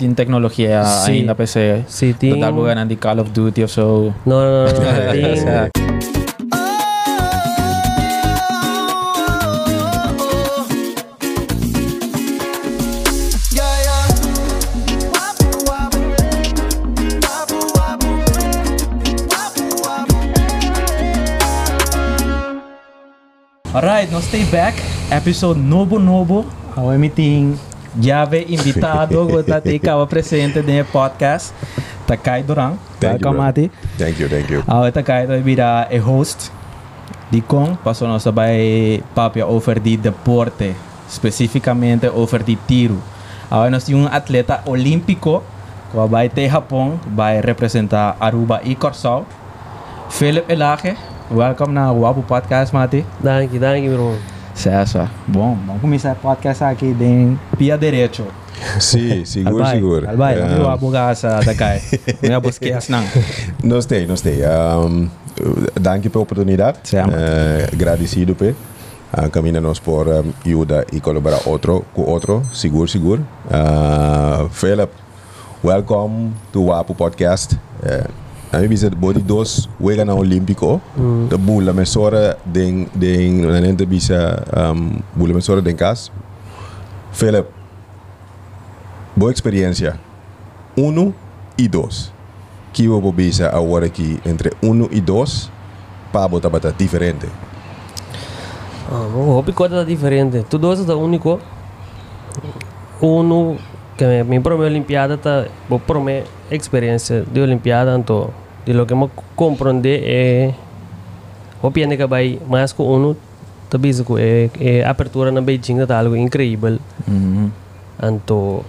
tem tecnologia Sim. ainda PC. Sim, Tem... tem... Dar lugar de Call of Duty ou so. Não, não, não. não. tem... Alright, nós stay back. Episode novo novo. Ao meeting. Jave invitado, gota te kawa presente de podcast. Takai you, Welcome. Mati. Thank you, thank you. Ao Takai to vira a host. Di Kong, passou nós bij papia over die deporte. Especificamente over die tiro. Ao nós temos um atleta olímpico. Que vai ter Japão. Vai representar Aruba e Corsal. Philip Elage. Welcome na Wabu Podcast, Mati. Danke, danke, bro. Certo. Bom, vamos começar o podcast aqui de Pia Direito. Sim, seguro, Albay, seguro. Albay, Ah, vamos lá bugar sa takay. Vamos buscar as nang. Nós tem, nós tem. Um, danke pela oportunidade. Uh, agradecido pe. Uh, caminha nós por um, ajuda e colaborar outro com outro, seguro, seguro. Uh, Philip, welcome to Wapo Podcast. Uh, a mim bisa body dos wega na olímpico. De bula mesora den den na nente bisa um, bula mesora den cas. Philip, boa experiência. Uno e dois. Que eu vou bisa agora aqui entre uno e dois para botar bata diferente. Ah, o hobby coisa diferente. Tu dois é único. Uno que me, mi primeira Olimpiada tá, vou primeira experiência de Olimpiada, então, de lo que me compreender é o piano que vai mais com uno, tá bisa que é, é apertura na Beijing tá algo incrível. Mhm. Então,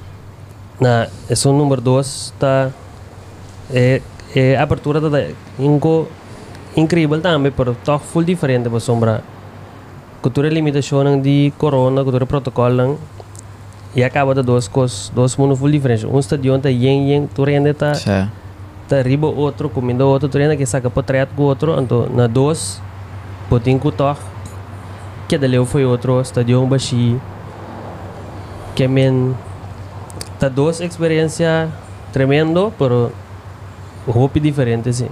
na esse número 2 tá é, é a abertura da inco incrível também, pero tá full diferente para sombra. Cultura limitação de corona, cultura protocolo lang, e acaba de duas coisas, dois mundos full diferentes. Um estadião tá yen yen, tu rende tá tá riba outro, comendo outro, tu rende que saca para trás com outro, então na dois, potin com toque, que dali foi outro, estadião baixi, que men tá duas experiência tremendo, pero hope diferente sim.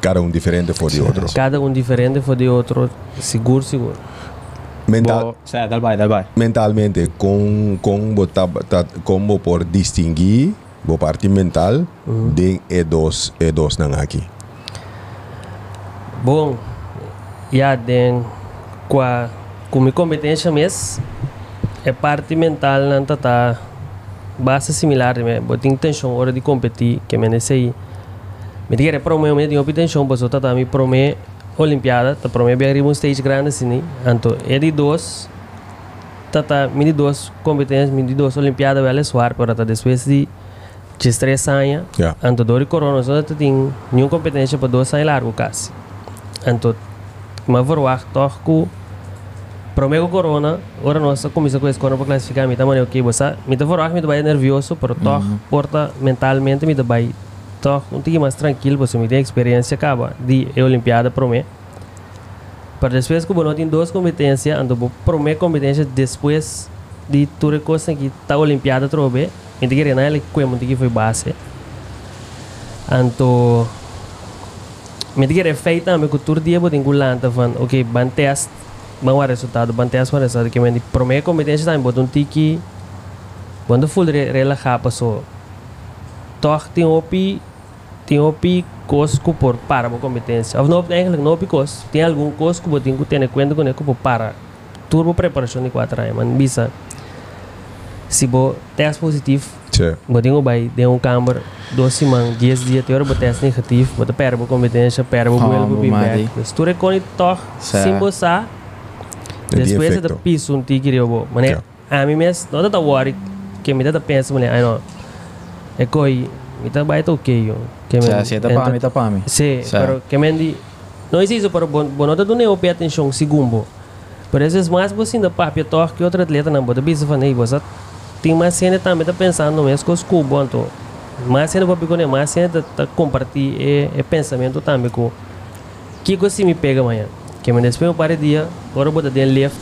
Cada um diferente for de outro. Cada um diferente foi de outro, seguro, seguro. Mental, Bo, certo, dal vai, dal vai. mentalmente, com, com botar, tá, como por distinguir a parte mental de e dois, e dois nang aqui. Bom, já den com a com minha competência mesmo, é parte mental não tá tá base similar me, botin intenção hora de competir, que me aí. Me diga para mim, me tenho intenção, mas eu tá me prome Olimpiada, tá prome bem arriba um stage grande assim, então é de dois tá tá de dois competências, de dois Olimpiada vai soar para tá depois de de três anos Ja. Anto dori corona só tu tem nenhuma competência para dois anos largo quase. Anto mas verwacht toch ku promego corona, ora nossa começa com esse corona para classificar, me também ok, você me tá verwacht me tá bem nervioso, pero toch porta mentalmente me tá bem toch um tique mais tranquilo, você me tem experiência acaba de a Olimpiada prome. Para depois que você tem duas competências, ando prome competência depois de tudo coisa que tá Olimpiada trobe, tem que ele que que foi base. Anto me diga é feita me cultura dia botin gulanta van ok ban test ban resultado ban test wa resultado que me di prome competência também botum tiki quando full re, relaxa passou toch tem opi tem opi cosco por para uma competência ou não eigenlijk não opi cos tem algum cosco que tem cuenta com eco por para turbo preparação de quatro anos man bisa se bo test positivo. Botin ko bay, de um câmara, 12 semanas, 10 dias, te hora botar teste negativo, botar perbo competência, perbo Oh, buel, bubi madi. back. Se tu Certo. simbo sa, Tem depois você piso um tigre eu vou. Yeah. a mim mesmo, não tá worry, que me tá pensa, mané, ai não. É coi, me bay tá ok, yo. Que Certo, se tá para mim, tá para mim. Sí, Certo. pero que me di, não é isso, pero bon, bon, não não pay atenção segundo. Por isso, é mais você ainda papia toh que outro atleta não bota bisa fanei, você tem mais cena também tá pensando no mesmo com os cubos, então. Mais cena para piconé, mais cena tá, tá compartilhar é, é pensamento também com que coisa me pega amanhã. Que me despego para dia, agora bota de left,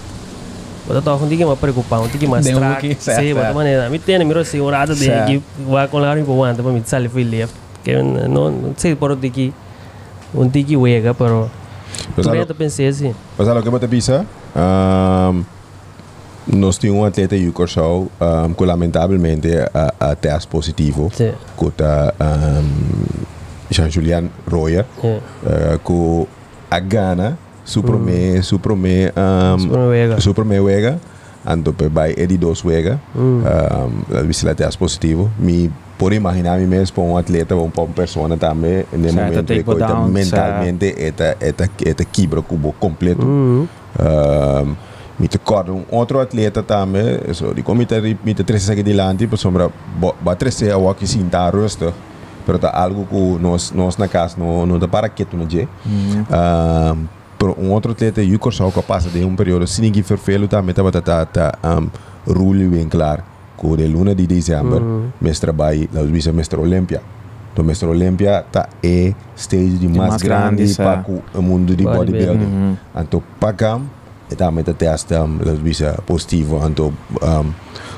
bota toch um tique mais preocupado, um tique mais track, sim, bota maneira, me tem orada de que vai com lá para onde, para me sair foi left, que não não sei por o tique, um tique wega, pero Mas tu algo, ainda pensei assim, mas algo que eu te pisa, um, nós tínhamos um atleta que show, um, que lamentavelmente a, a teste positivo, que tá um, Jean-Julian Royer, é, uh, que a Gana, supreme, supreme, um, super wega, supreme wega, ando pe by Eddie dos wega, Hum. um, a bicicleta teste positivo, me por imaginar me mesmo para um atleta ou para uma pessoa também, no Certo, momento que coita down, mentalmente eta eta eta quebra cubo completo. Hum, Um, me te corda um outro atleta também, so di come te me te trece aqui delante, por sombra ba trece a walk sin tá rusto. Pero tá algo que nós nós na casa não não tá para quieto no dia. Um, pero um outro atleta o corso que passa de um período sem ninguém vervelo também tá tá tá um rule bem claro. Que de luna de dezembro, mestre trabalho, nós visa mestre Olímpia. Então, mestre Olímpia tá é stage de mais mais grande para sa. o mundo de Bodybuilding. bodybuilding. Então, pagam, e também te testa las visa positivo. Então, um,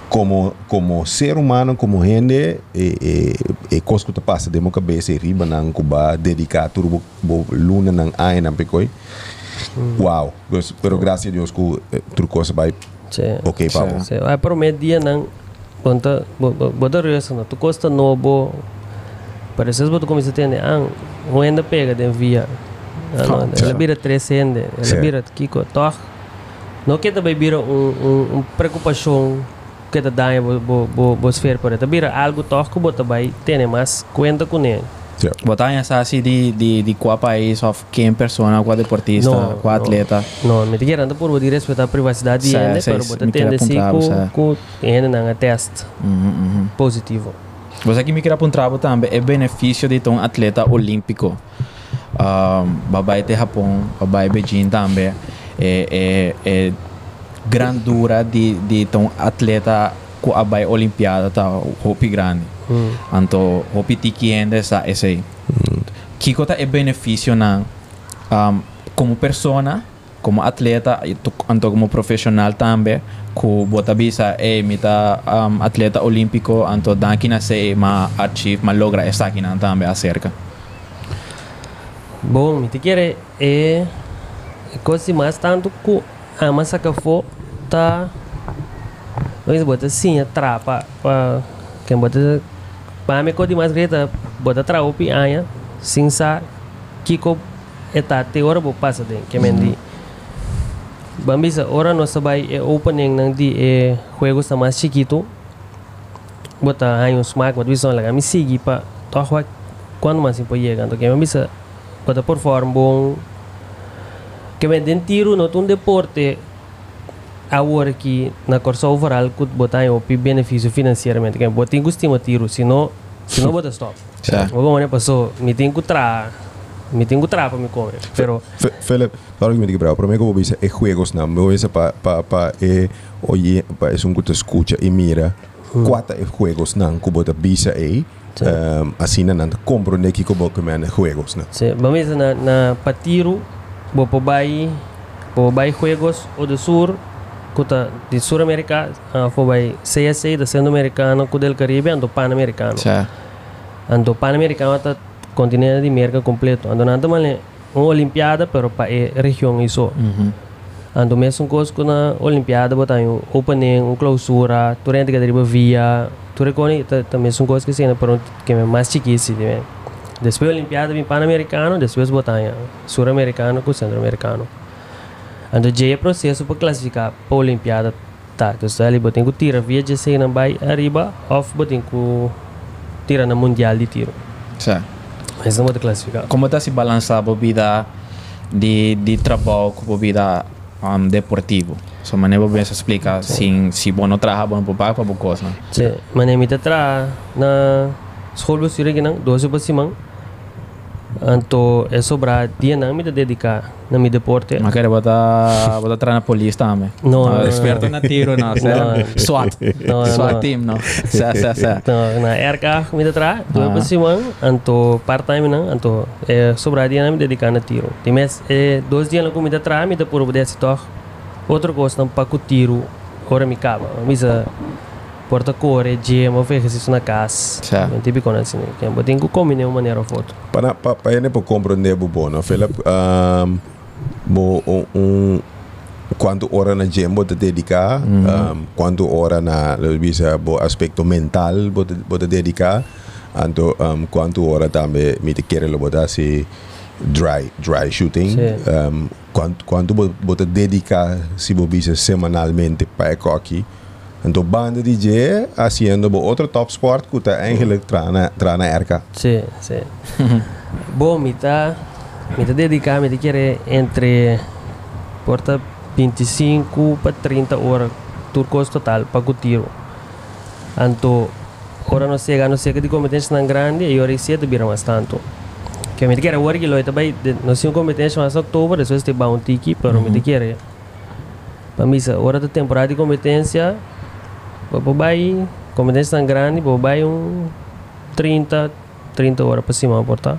como, como ser humano, como gente, e, e, e coisa que te passa de minha cabeça, e riba não cuba dedicar tudo bo luna não ai não pecoi. Uau, Mas, pero graças a Deus que eh, tudo coisa vai ok para. Sim, aí prometo dia não, conta, bota resto não, tu custa novo, parece que tu começa a ter, um ainda pega de via, ela vira três ende, Sim. ela vira kiko, toh, não que também vira um, um, preocupação que te dá bo bo bo bo por aí, vira algo toh que bota vai ter mais conta com ele. Sim. Botar essa assim de, de, de qual país, of quem persona, qual deportista, Não, qual atleta. Não, me diga anda por de respeitar a privacidade de Sim, ele, sim, pero quer tende apontar, com ele não teste positivo. Você que me quer apontar também é benefício de um atleta olímpico. Um, babai de Japão, babai Beijing também. É, é, é grandura de, de um atleta com a bai olimpiada tá hopi grande. Hum. Anto hopi tiki ainda essa esse. Kiko tá é benefício na um, como persona, como atleta, e anto como profissional também, que bota bisa é mita um, atleta olímpico, anto daqui na sei ma achieve, ma logra essa aqui na também acerca. Bom, te quer é coisa mais tanto que a massa que for tá Vamos botar assim, a trapa quem bota me mais greta bota trapa pi anha sem sa kiko eta te ora bo passa de que mendi. Bambisa, ora nós vai é opening nang di é juegos tá mais chiquito. Bota aí um smack, bota visão lá, me sigue para toa quando mais impo chegando, que bambisa bota por forma bom que venden tiro no um deporte agora que na corsa overall que botar o benefício financeiramente que botar gostima tiro senão senão bota stop Certo. o bom né passou me tem que tra me tem que tra para me comer pero Fe- Philip, claro que me diga, pero mí como dice, es juegos, no, me dice para pa, pa, eh, oye, pa, es un que te escucha y mira, cuatro es juegos, no, como te visa ahí, Sí. um, así no, no, compro ne que como que me han juegos, no. se vamos na na patiro bo po bai po bai juegos o do sur kuta de sur america uh, po bai CSA da centro americano ku del caribe ando pan americano Certo. ando pan americano ta continente de América completo. Ando nada male uma olimpiada pero pa e região isso Uhum. ando mesmo coisa que na olimpiada botar um opening um clausura durante que deriva via. Tu recone ta ta mesmo coisa que sendo pero que é mais chiquito né depois olimpiada vem pan-americano depois botar sul-americano com centro-americano ando é processo para classificar para olimpiada tá então se ali botem que tira via de sei não vai arriba off botem que tira na mundial de tiro Certo. mas não pode classificar Como está se balançar a vida de, de trabalho com a vida um, deportivo? Só maneira bem se explica, se se bom não trabalha, bom para para coisa. né? Sim, nem me tra na escola bestuur que não, 12 para cima. Anto é sobrar dia não me dedicar na mi deporte. Mas quero botar botar na polícia também. Não, não, experto na tiro, não? SWAT. Não, SWAT não. team, não. Certo, certo, certo. Então, na RK me tra, 12 Ah. para cima. Anto part-time não, anto é sobrar dia não me dedicar na tiro. Tem mais é dois dias não me tra, me dá por obedece toch. outra coisa não para o tiro, ora me cava. Misa porta core, gema, fez exercício na casa. Certo. É típico assim, que eu tenho que comer uma maneira foto. Para para para ele para compreender o bom, não? Philip, um, bo um, um quanto hora na gym você dedicar, um, quanto hora na bisa bo aspecto mental você você dedicar, anto um, quanto hora também me te querer lo botar se dry dry shooting, um, quanto quanto você dedicar se você bisa semanalmente para aqui. Então, banda DJ haciendo bo outro top sport que tá eigenlijk trana trana erca. Sim, sim. Bom, me tá, me tá dedicar, me querer entre porta 25 para 30 horas turcos total para o tiro. Anto, ora não chega, não chega de competência tão grande e ora cedo vira mais tanto. Que me querer work lo também, não sei competência mais outubro, depois te bom tiki, pero me querer. Para mim, hora da temporada de competência, tão grande, para vai um 30, 30 horas para cima, porta.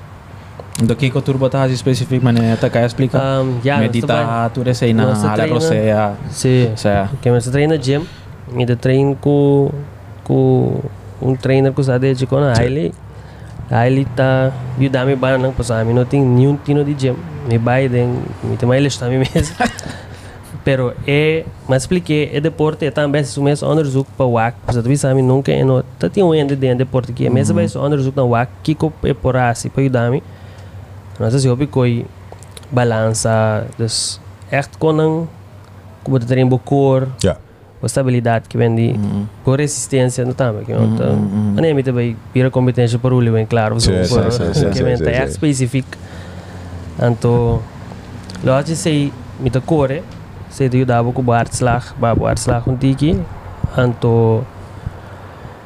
Do que que turbo tá especificamente tá kaya explica? Um, ya, Medita, tu receina, Nós ala rosea. Sim. Que me treina gym, me de treino com com um trainer que sabe de quando ele ele tá ajudando me passar, me não tem nenhum tino de gym, me vai me tem mais está me mesmo. Pero é, mas expliquei, é deporte, é também se mesmo onderzoek para WAC, porque tu sabe nunca é no, tá tem um ende de deporte que é mesmo vai onderzoek na WAC, que co é por assim para ajudar me. Nós assim hobby coi balança, dus echt konen, como ter em cor, Ja. a estabilidade que vem de com resistência no também que não tá a nem me também vira competência para o livro claro Sim, sim, sim, que vem tá é específico. Então acho sei me tá core sei de ajudava com o artslag babo artslag um tiki então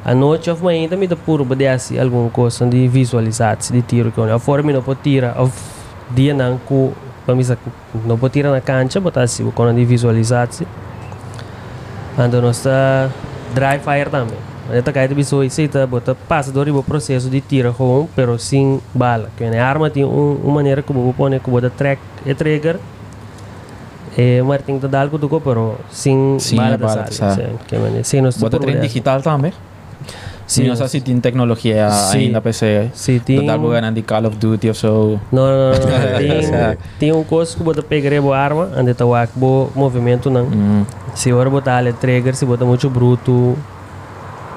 a noite of manhã também tá puro assim alguma coisa de visualizar de tiro que a forma não pode tirar of dia não com mim não pode tirar na cancha botar assim quando de visualizar Ando nós está dry fire também. Mas tá caído pessoa e tá bota passa do o processo de tiro com pero sem bala. Que a arma tem um, uma maneira que você põe que você track e trigger. Que dar algo do corpo, pero sem Sem bala a da bala, sala. sa. Sim, que nós Bota treino digital também? Sim, Sim, não sei se tem tecnologia Sim. ainda PC. Sim, tem. Total bukan de Call of Duty ou so. Não, não, não. não. tem, um coisa que você pega a arma, onde tá o movimento não. Mm. Se ora botar ali trigger, se botar muito bruto,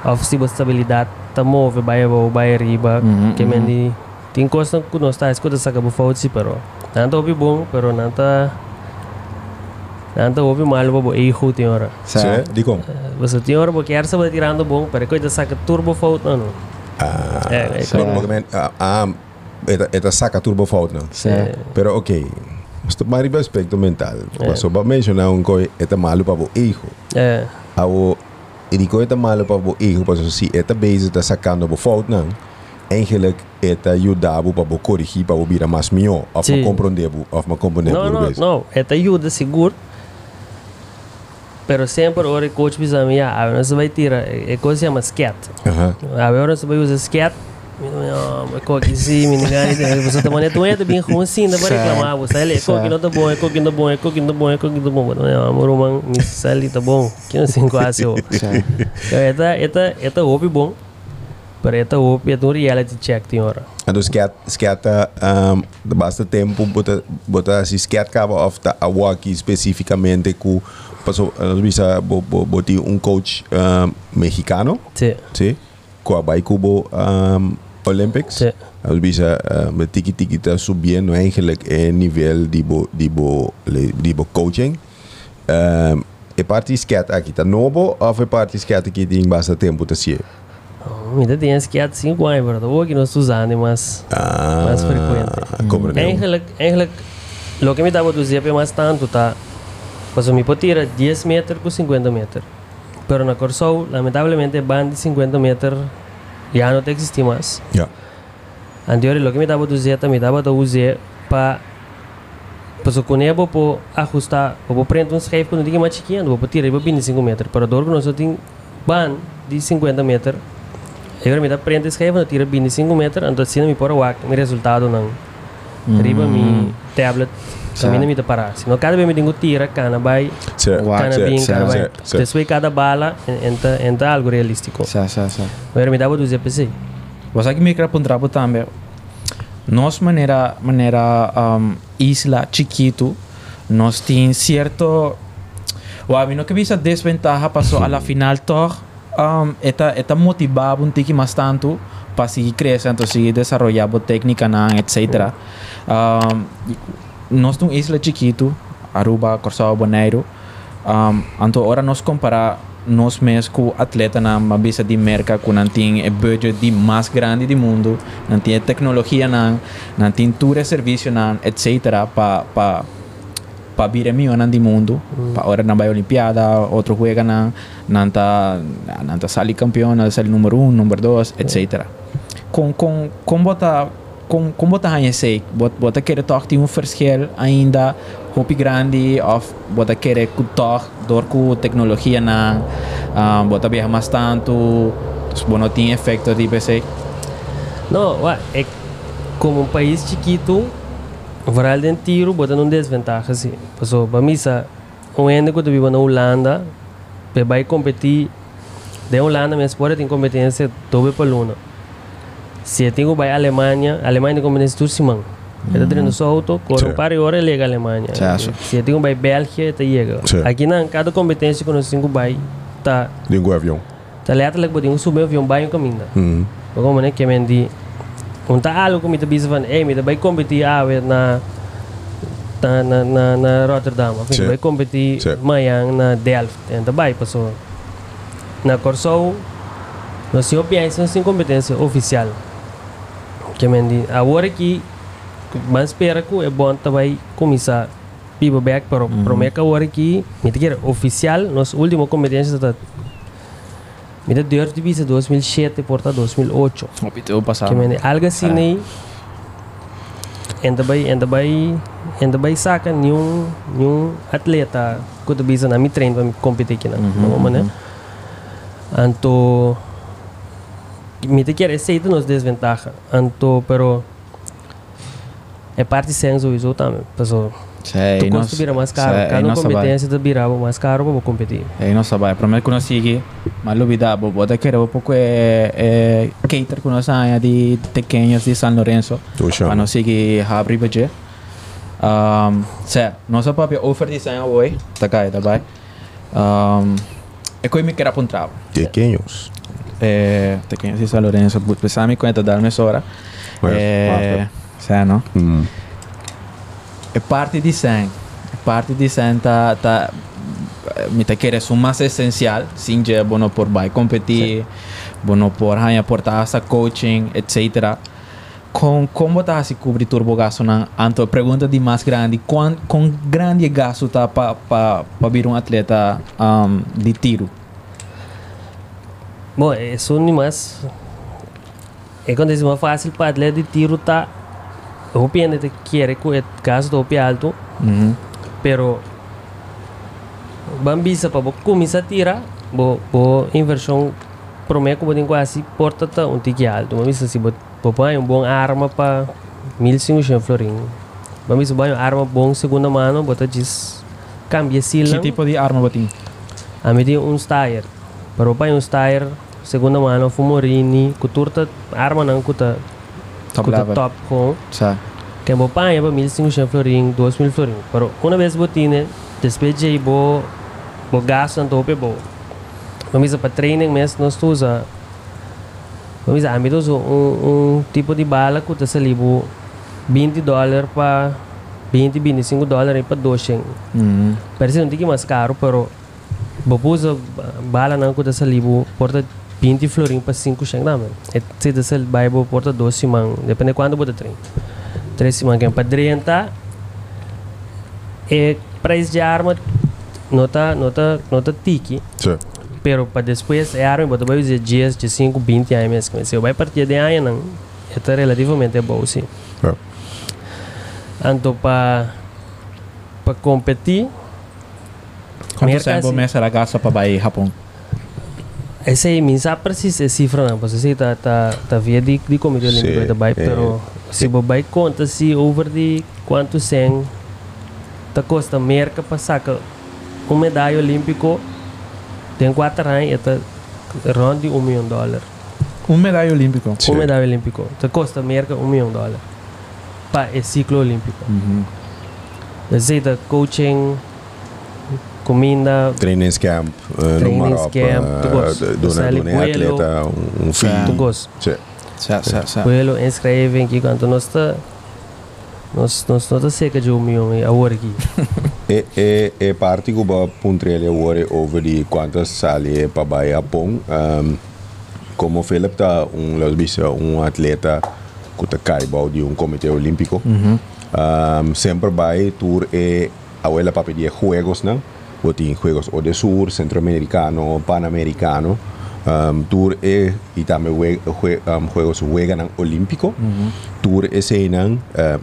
ou se botar estabilidade, tá move, vai abaixo, vai arriba, Mhm, que mhm. mendi. Tem coisa que nós está escuta saca por falta se pero. Não tá bom, pero não tá tá ouvi mal, bobo, erro tem hora. Sa. Sim, di kom. Você tem hora porque quer saber tirando bom, pero coisa saca turbo falta não. Ah, É, é ah, eta, eta saca turbo fout não. Sa. Pero ok, Isto mais aspecto mental. É. Mas só para mencionar um coi, é malo para o hijo. É, Ao, e coi é malo para o hijo, porque se é bezig tá sacando o fout não, eigenlijk é tá ajudar para o corrigir para o vira mais melhor, of Sim. me compreender, of me compreender não, não, não, é te ajuda seguro. Pero sempre ora coach bisa me ah, não se vai tirar, é coisa chama skate. Aham. Agora você vai usar skate. Mas coque sim, me engane, você tá maneiro, é bem ruim sim, dá para reclamar, você ali, coque não tá bom, é coque não tá bom, é coque não tá bom, é coque não tá bom, não, amor, man, me sali tá bom, que não se quase, ó. Eta, eta, eta hobby bom, pero eta hobby, é um reality check, tem hora. Dus skat, skata, um, de basta tempo, bota, bota si skat kaba of ta awaki especificamente ku, paso, nós bisa, bo, bo, boti um coach um, mexicano, Sim, sim, ku abai kubo um, Olympics. sim. Nós bisa, um, tiki tiki ta subindo eigenlijk é nível de bo, de bo, de bo coaching. Um, e parte skat aqui tá novo, of e parte skat aqui tem basta tempo ta si. Ainda tem skate 5 anos, pero hoje nós usando, mas Ah, Mais frequente. compreendo. Eigenlijk, eigenlijk, lo que me dava do ZP mais tanto, tá? Mas me pode tirar 10 metros com 50 metros. Pero na Corsou, lamentavelmente, band de 50 metros já não existe mais. Ja. Anterior, lo que me dava do Z, me dava do UZ para Pues com ele vou ajustar, vou prender um schijf quando diga mais chiquinho, vou tirar para 25 metros. Para dor que nós só tem ban de 50 metros. Agora me dá prende schijf, eu tira 25 metros, então assim me pôr o meu resultado não. Riba mi tablet Também não me dá parar. Se não cada vez me digo tira, cana vai, cana certo, bem, cana vai. Depois cada bala entra, entra algo realístico. Sa, sa, sa. Agora me dá para dizer PC. Você que me quer apontar também. Nós maneira maneira um, isla chiquito, nós tem certo Wa mino que bisa desventaja passou a la final toch um, eta eta motivava um tiki mais tanto para seguir crescendo, seguir desenvolvendo técnica na etc. Um, nós temos isla chiquito, Aruba, Corsao, Bonaire. Um, então ora nós comparar nós mesmos com atleta na uma bisa de merca com não tem o budget de mais grande do mundo, não tem tecnologia não, não tem tudo serviço não, etc. para pa, pa vir mio nan di mundo. Pa ora na vai olimpiada outro juega na nanta nanta sali campeão na sali número 1 um, número 2 etc com com com bota com com bota sei bota bota querer tem um verschil ainda hopi grande of bota querer toch dor ku tecnologia na um, bota viaja mais tanto bueno tem efeito de PC Não, é como um país chiquito, varal de tiro bota num desvantagem assim. Passou para mim, um que eu vivo na Holanda, para vai competir, de Holanda, minha esposa tem competência toda para Luna. Se eu tenho vai Alemanha, Alemanha tem competência tudo simão. Eu estou treinando só auto, corre um par de horas e liga a Alemanha. Se eu tenho vai Bélgica, eu chega. Aqui na cada competência que nós temos vai, tá, Língua avião. tá lá que podemos subir o avião, vai um caminho. Uhum. Como que men di kung taalo ko mita bisa van eh mita bay competi awet na na na na, na Rotterdam, Sim. mita bay competi Sim. mayang na Delft, enta bay paso na Corsou nós tínhamos pensa sem competência oficial. Que men di agora que mas espera que é bom também começar piba back pero Mhm. promete agora que mita que oficial nossa última competência está De visa 2007 porta 2008. opito passado Que mene algo assim nem ainda vai ainda vai ainda vai saca nenhum nenhum atleta que tu bisa na mi treino para me competir aqui na Uhum, uhum, né? anto me te quer aceita nos desventaja. Anto pero é parte senso isso também pessoal sei tu custa vira mais caro sei, cada nós vai. competência tu virava mais caro para competir Eh, non so, vai, prometto che non sigui, ma lo veda, bo, da che un poco è, è cater con una di pequeños di San Lorenzo, Tô ma chama. non sigui habri baje. Um, se, non so proprio offer di San voi, da kai, da vai. Um, e poi mi che rappuntravo. Pequeños. Eh, pequeños di San Lorenzo, pensami conta da mezz'ora. Mas, Eh, se, no? Hum. É parte de 100. É parte de 100 tá, tá me tá querer o mais essencial, sim, é bom por vai competir, bom por ganhar portar essa coaching, etc. Com como tá se cobrir turbo gasto na anto pergunta de mais grande, quão com grande gasto tá para para para vir um atleta um, de tiro? Bom, isso não é mais. É quando é mais fácil para atleta de tiro tá. Eu penso que que o caso do pé alto, Uhum. pero bambisa para começar a tirar, bo bo inversão promete que tem quase porta tá um tique alto, mas se põe um bom arma para 1500 florin. Bambisa uma arma bom segunda mano, bota diz cambia Que sila. tipo de arma botin? A mim tem um Steyr. Para o pai um Steyr, segunda mano, Fumorini, kuturta arma não kuta Top top com. Sa. Que o pai é para 1500 florin, 2000 florin. Pero uma vez botine, despeje bo bo gasto tope bo. Vamos para training mesmo nós usa. Vamos a mim usa um, um tipo de bala que está salibo 20 dólares para 20, 25 dólares para 200. Uhum. Parece mais caro, pero babusa bala não custa salibo porta 20 florin para 5 sheng naman. E se da sal baibo porta 12 simang, depende quando bota trem. 3 simang que para 30 e preço de arma nota nota nota tiki, Sim. pero para depois é arma bota vai usar dias de 5, 20 anos, mas se vai partir de ano não, é relativamente bom sim. É. Anto para para competir Quanto tempo mês era gasta para vai Japão? Essa aí, minha sabe precisa é cifra não, porque você tá tá tá via de de comitê Sim, olímpico da bai, pero se você vai conta se over de quanto sem Tá custa merca para sacar um medalha olímpico tem quatro anos e tá ronde um milhão de dólares. Um medalha olímpico. Sim. Um medalha olímpico. Tá custa merca um milhão de dólares para esse ciclo olímpico. Uhum. Aceita coaching, comida, Trainingscamp uh, no Trainings camp, tu gosto. Uh, dona, dona é atleta, um, um Sim. filho. tu gosto. Sim. Certo. Coelho, inscreve aqui quanto nós está nós nós não tá cerca de um milhão a hora aqui. E, e, e parte que va puntrele ore over di quantas sali para vai a Japão. Um, como Philip tá um los bisa um atleta que tá caribou de um comitê olímpico. Uhum. Um, sempre vai tour e a ela para pedir juegos, não? Tem juegos o de sur, centroamericano, panamericano. Um, tour e e também we, jue, um, juegos juegan olímpico. Tour e sei não, um,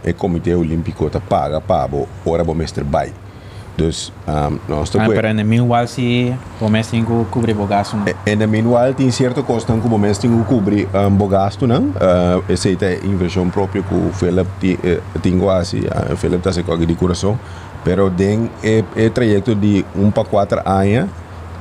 e comitê olímpico tá paga para ora bo mestre vai. Dus um, nós Ah, tá pero en el meanwhile si o mes tengo cubre bogazo. ¿no? En de meanwhile tem certo custo como mês tem que cobrir um, bom gasto não uh, essa é a inversão própria que o Philip ti- eh, tem quase uh, Philip está se coge de coração pero den é, é trajeto de um para quatro anos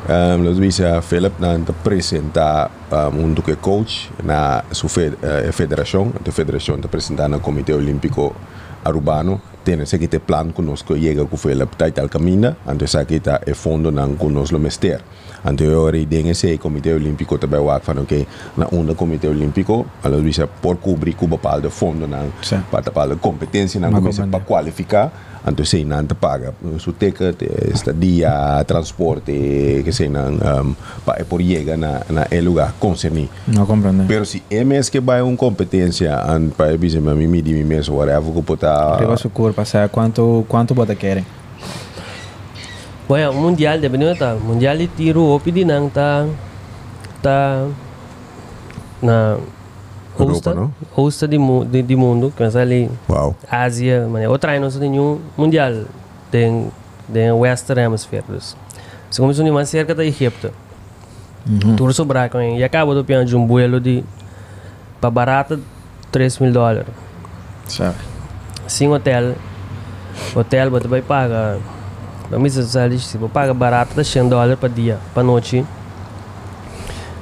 um, vimos a Philip na apresentar um, um do que coach na sua fe, uh, federação a federação está apresentando no Comitê Olímpico Arubano tem esse que tem plano conosco chega com Philip está tal caminho então aqui está é fundo não conosco mester anterior e den esse Comitê Olímpico também o que falam que na onda Comitê Olímpico nós vimos por cobrir com o de fundo não Sim. para para competência não Uma começa compreende. para qualificar então sei não te paga su ticket eh, estadia transporte que sei não um, para por llegar na na el lugar concernido No comprende. Pero si MS que vai uma competência and para dizer a mim de mim mesmo whatever que pota Arriba su curva, o sea, ¿cuánto, cuánto vos te quieren? Bueno, o mundial depende tá. Mundial de tiro o pedi nang tá tá na hosta, Europa, não? hosta de, mu de, de mundo, que ali Wow. Ásia, outra aí não tem nenhum mundial tem tem Western Hemisphere. Se começou a cerca da Egipto. Uhum. Tudo sobrar com. E acaba do piano de um vuelo de para barata 3 mil dólares. Sabe? Sim, hotel. Hotel, você vai pagar. Para mim, você sabe, você paga barato, dá 100 dólares para dia, para noite.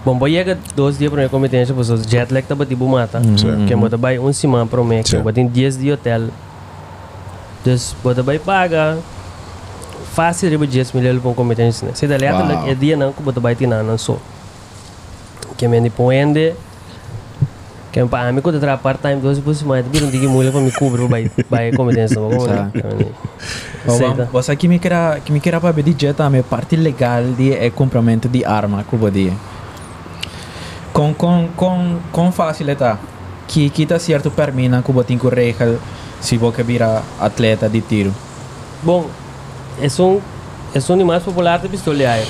Bom, vai chegar dois dias para minha competência, porque os jet lag tá batido mata. Sim. Que você vai uma semana para mim, que Sim. você tem 10 de hotel. Então, você vai pagar fácil de 10 mil para uma competência. né? Se dá letra, é dia não que você vai ter nada, só. Que me depende que é para mim quando eu trabalho part-time dois por semana, eu não digo mulher para me cobrir vai vai competência, não vamos lá. Aceita. Você que me quer que me quer para pedir já também parte legal de é compramento de arma vou dizer. Com com com com facilita que quita certo permina ter que regra se vou que vira atleta de tiro. Bom, é um é um mais popular de pistoleiro.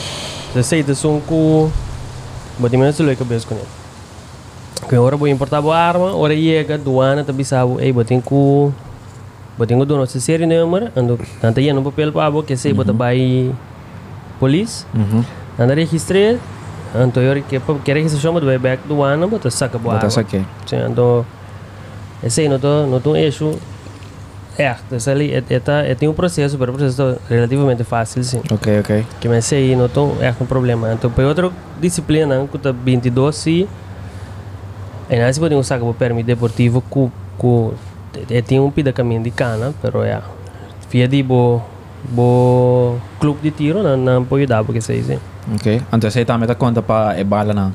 Aceita são com Bati menos lo que bes com ele. Que ora vou importar a arma, ora chega doana também sabe, ei, botem com botem com dono se série número, ando tanta ia no papel para que sei bota vai police, Uhum. anda registrar, então eu que que registração do back doana, bota saca boa. Bota saque. Sim, então esse aí não tô não tô eixo é, esse ali é, é, é, tem um processo, mas o processo é relativamente fácil, sim. Ok, ok. Que mas aí não tô é um problema. Então, para outra disciplina, que tá 22 sim, e nós podemos usar como permit deportivo com é, tem um pida caminho de cana, pero é fia de bo bo clube de tiro não não pode dar porque sei sim. Ok. Então você também tá conta para é bala na.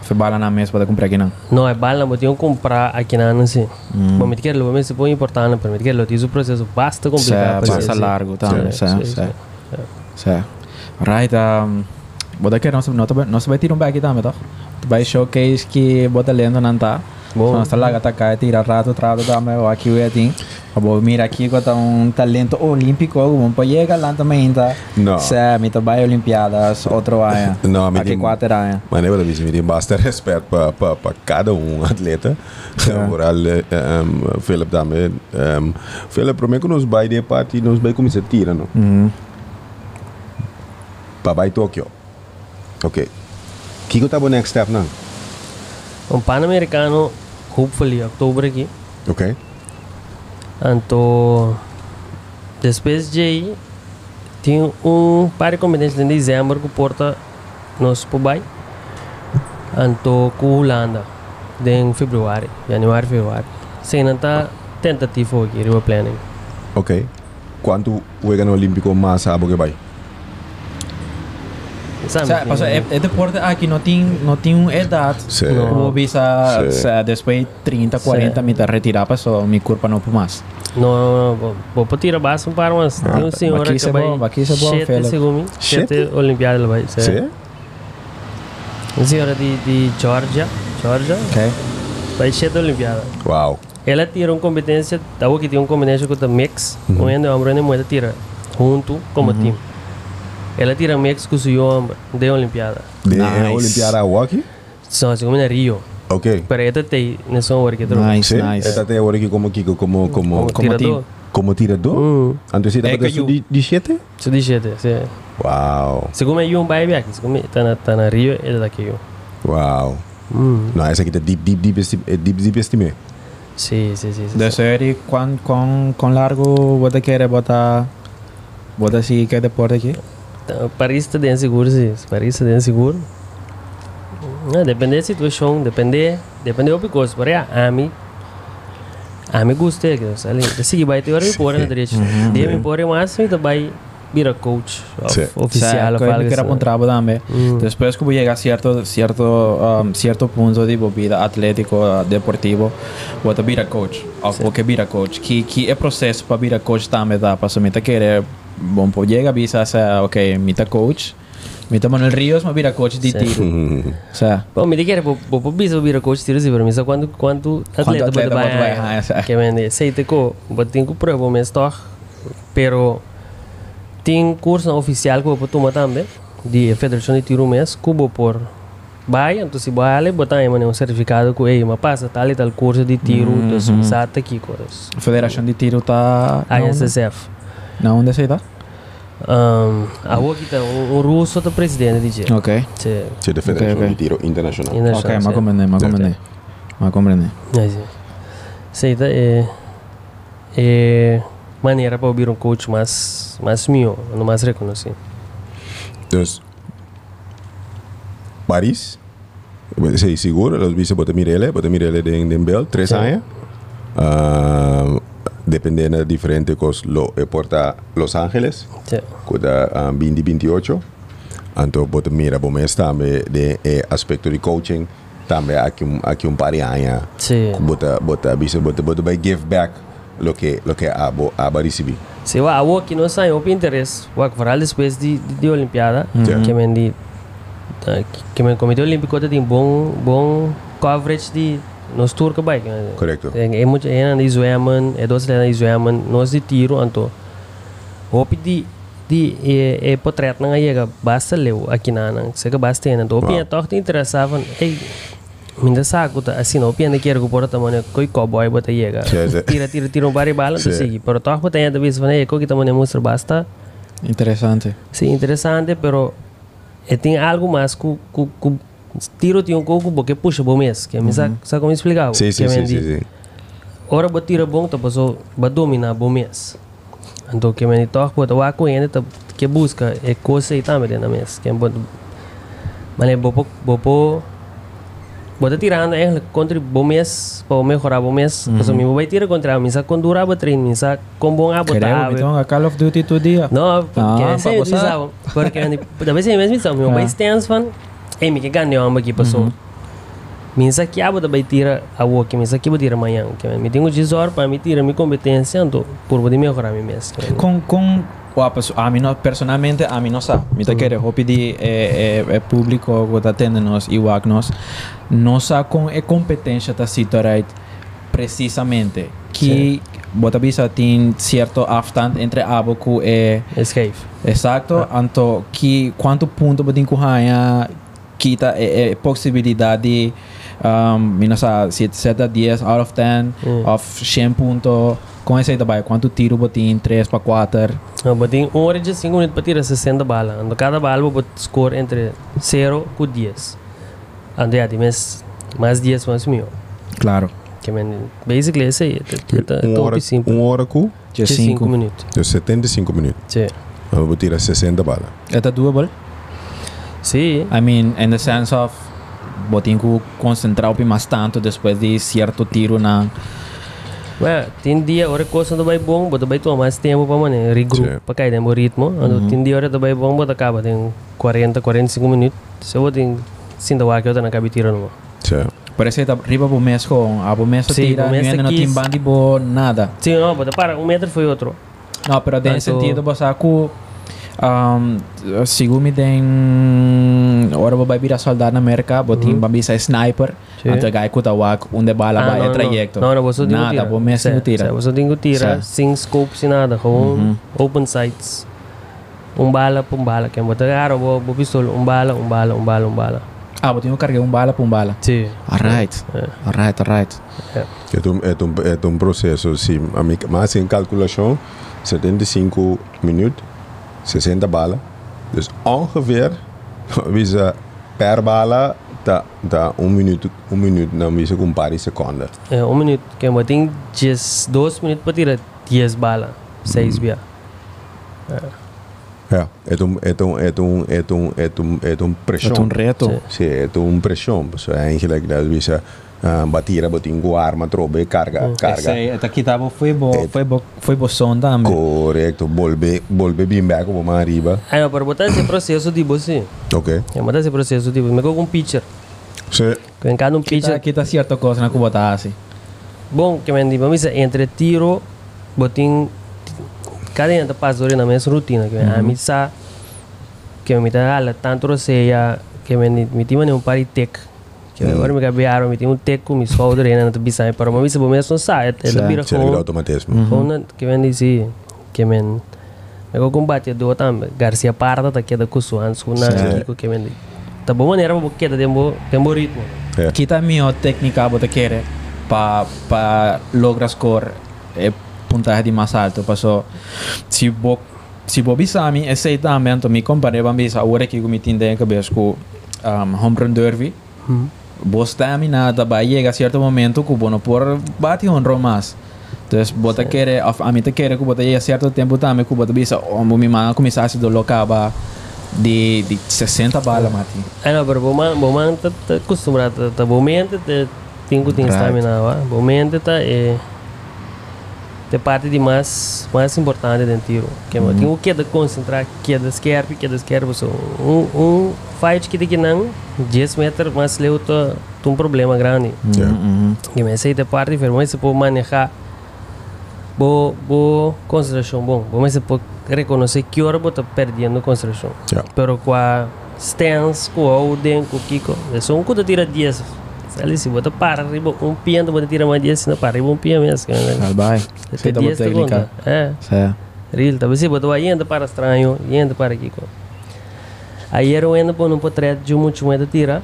Foi bala na mesa para comprar aqui não. Não, é bala, mas tenho que comprar aqui na assim. Bom, me quer lo mesmo é importante, para me quer lo o processo basta complicado. Sim, passa largo sim, sim, sim. Sim. Right, um, bota que nós nós nós vai tirar um back também, tá? Vai showcase que bota lendo não tá. Bom. Tá lá tá cá tira rato trato também, o aqui o assim. Abo mira aqui que tá um talento olímpico, um para chegar lá também tá. Não. Sim, me tá vai olimpiadas outro ano. Não, me aqui quatro anos. Mas eu disse, me tem bastante respeito para pa, pa cada um atleta. Moral, um, Philip também. Um, Philip, para mim que nós vai de parte, nós vai começar a tirar, não? Uhum. Para vai Tóquio. Ok. Que que tá o next step, não? Um pan-americano, hopefully, outubro aqui. Ok. Então, Depois de aí, tinha um par de competências em dezembro que porta nós para Bai. Anto com Holanda, em fevereiro, januário, fevereiro. Sem nada tentativa aqui, Rio Planning. Ok. Quanto no Olímpico más abo que vai? Sabe? O sea, pasó, é, é deporte aqui não tem não tem idade. Sí. No. O visa, Sí. o sea, depois 30, 40 me tá retirar, passou, minha culpa não por mais. Não, vou, para tirar base um par, mas tem um senhor aqui que vai... aqui é bom, Sete fela. segundos, Sete? Olimpiadas vai. sim. Sí? Uma senhora de, de Georgia, Georgia, Ok? vai sete Olimpiadas. Wow. Ela tira uma competência, tá que tem uma competência com o mix, Uhum. onde a homem moeda tira junto como time. Ela tira mix com o seu homem de Olimpiada. De Nice. Olimpiada Hockey? Só assim como na Rio. Ok. Pero esta tem nessa hora que trouxe. Nice, Sí? nice. Esta te aquí como Kiko, como, como, Como como tirador. como tirador? Hum, Antes era para que eu- siete? isso de jeito, sim. Wow. Segundo é um baby aqui, segundo tá na, tá na Rio, ele daqui. eu. Wow. Hum, No, esa aquí está deep, deep, deep, esti- eh, deep, deep estimé. sim, sim, sim. sim. De série, quão, quão, quão largo você quer botar, botar assim, que deporte aqui? Tá, Paris está dentro seguro, sim. Paris está dentro seguro. Ah, depende da situação, depende, depende do coisa. Por aí, a mim, a mim gostei, que sabe? Se vai ter hora me pôr na direita. Dia me pôr mais, então vai virar coach of- oficial, que fala eu quero assim. apontar também. Hum. Después que llega a cierto, cierto, um, cierto punto de vida atlético, deportivo, você vira coach. Ou porque vira coach. Que, que é processo para virar coach também dá. Para mim, querer, bom, pô, chega, avisa, ok, me tá coach. Me tá Manuel Rios, mas vira coach de Sim. tiro. O sea, Bom, me diga, vou vou vou bisa vira coach tiro assim, para mim, só quando quando atleta bota vai, que vende, sei te co, bota tem que prova mas toch, pero tem curso oficial que eu vou tomar também, de Federação de Tiro mês, que vou por vai, então se vai ali, botar aí um certificado que ei, mas passa tal e tal curso de tiro, então se sabe aqui coisas. a Federação de Tiro tá... A SSF. Na onde você tá? Um, a rua aqui tá, o, o russo é o presidente. Ok. Sim. Sí, de Federación ok. de Tiro Internacional. Ok, mas é. compreender, mas compreender. Mas compreender. É, sim. Tá, é, é maneira para ouvir um coach mais, mais meu, não mais reconhecido. Entonces, París, sí, seguro, los vice de tres Sí. años. Dependendo de diferentes cosas, lo eh, porta Los Ángeles, Sim. cuida ah, 2028. Então, bota mira, bom, mas também de eh, aspecto de coaching, também aqui um aqui um par de anos. Sim. Bota bota vice bota bota vai give back lo que lo que abo aba recebi. Se o a que não sai o interesse, o que fará depois de, de, de Olimpiada, Sim. que me di, tá, que- que me Comitê Olímpico tem bom bom coverage de nos tour que vai. que- Correcto. É, é muito é na Izueman, é dois na Izueman, nós de tiro anto. Hopi di di é é potret na iega basta leu aqui na na, se que basta na. Do Wow. pia toch te interessava, ei Minda saco tá assim, não pia quero que por tamanho coi cowboy bota sim. Tira tira tira um bari bala, tu sigue. Pero toch bota ainda vez vane que tamanho mostra basta. Interessante. Sim, interessante, pero é tem algo mais que tiro tem um pouco porque puxa bom mês, que me sabe sabe como explicar? Que sí, me sí, di- sí. Ora ba tira bom ta paso ba domina bom mês. Então que me toque bota wa com ainda ta que busca é coisa e também na mês. Que bota Mas bopo bopo bota tirando é contra bom mês para melhorar bom mês. Paso mi vai tirar contra mim, sa com dura ba treino, mim sa com bom a Creo, botar. então, a Call of Duty todo dia. No, porque Ah, sempre gozar. disavam. Porque da vez em vez me disavam, meu Ah. pai stands fan, eh, me que ganhou uma aqui passou. Minsa que abo da vai tira a o que minsa que vou tirar amanhã, que me tenho desor para me tirar minha competência, então por poder melhorar mim mesmo. Com, com a, pessoa, a mim, não- personalmente, a mim não sabe. Me tá querendo, eu pedi é, é, é público que está atendendo nós e o nós, não sabe com a competência da right precisamente que bota bisa tem certo afstand entre abo que é Escape. Exato, então que quanto ponto você tem que ganhar kita é, é possibilidade de um, minasa 7 a 10 out of 10 Mm. of 100 pontos com esse aí quanto tiro você tem 3 para 4 Não, mas tem uma hora de 5 minutos para tirar 60 balas. Então cada bala vou score entre 0 e 10. Então já tem mais, mais 10 mais mil. claro Que men, basically esse aí. É Uma hora, top simples. uma hora com De 5 5. minutos. deu 75 minutos. Sim. Eu vou tirar 60 balas. É doable? Sim. I mean, in the sense of botin que concentrar mais tanto depois de certo tiro na Well, tem dia, hora coisa não vai bom, bota vai tomar mais tempo para mané, regroup, Sim. para cair no ritmo. Ando tem dia hora da vai bom, bota acaba tem 40, 45 minutos. Se eu tem sinta o que eu não acaba tirando. Sim. Parece que tá riba pro mês com a pro mês tira não tem bandi bo nada. Sim, não, bota para, um metro foi outro. Não, pero tem sentido você com um, tem ora vai virar soldado na América, botin bambi sa sniper, Sim. até gai kuta wak onde bala Ah, vai não, é trajecto. Não, não, você tem que Nada, tirar. pro mês Sim, não tira. Você tirar Sim. sem scope, sem nada, com Uhum. open sights. Um bala por um bala, que é botar cara, vou vou pistola, um bala, um bala, um bala, um bala. Ah, botin carregar um bala por um bala. Sim. Alright. É. Alright, alright. É um, é um, é um processo, sim. A mi- Mas em calculação, 75 minutos, 60 balas. Dus ongeveer, visa per bala, tá, tá um minuto, um minuto, não visa com pari seconda. É, um minuto, que eu tenho 10, 2 minutos para tirar 10 bala, 6 via. Ja, é um, é um, é um, é um, é um, é um pressão. É um reto. Sim. É um pressão. So, eigenlijk, dat visa uh, batira, botin com arma, trobe, carga, carga. Esse é aqui tava foi bo, É. foi bo, foi bo som também. Correcto, volve, volve bem back como arriba. Ah, não, para botar esse processo de você, Ok. é botar esse processo de você, me com um pitcher. Sim. Que em cada um pitcher, aqui tá certa coisa na cubota assim. bom, que me diz, entre tiro, botin, cada gente passa na mesma rotina, que a mim sa, que me dá ala tanto roceia, que me me tinha um pari tech. Que agora me gabearam, me tinha um tech com me solder ainda não bisa, para uma vez bom mesmo sai, é Sim. da bira Sim, vira com automatismo. com que me diz que me me go combate do também, Garcia Parda tá queda com suan, com na que me diz. Tá bom maneira para queda tempo tempo ritmo. É. Aqui tá a minha técnica bota querer para para lograr score é puntaje de mais alto, passou se bo se bo bisami esse aí também to me comparei bambis agora que eu me tinde em cabeça com um, home run derby. Vos stamina vai chegar a certo momento que por bate um mais. Então, bota querer, a mim te querer que bota a certo tempo também que bota bisa, o meu irmão começar a se dolocava de, de 60 balas, mati. Ah, não, pero man, bom man tá, tá bom mente, tá, tem que stamina, va? Bom mente tá é é parte de mais mais importante dentro tiro. Que é tem o que de concentrar, que de esquerda, que de esquerda, so um um fight que que não 10 metros mais leu tá um problema grande. Yeah. Uhum. Que me sei de parte, mas se pode manejar bo bo concentração bom, bom mas se pode reconhecer que hora você tá perdendo concentração. Ja. Pero com a stance, com a Oden, com o Kiko, é só um que tira 10. Ali se você para arriba um piano, você tira mais 10, não para arriba um piano mesmo. Albai. Até Feita 10 boa técnica. É, Certo. real. Se você vai indo para estranho, indo para Kiko. Aí eu indo para um portrait de muito mais tira.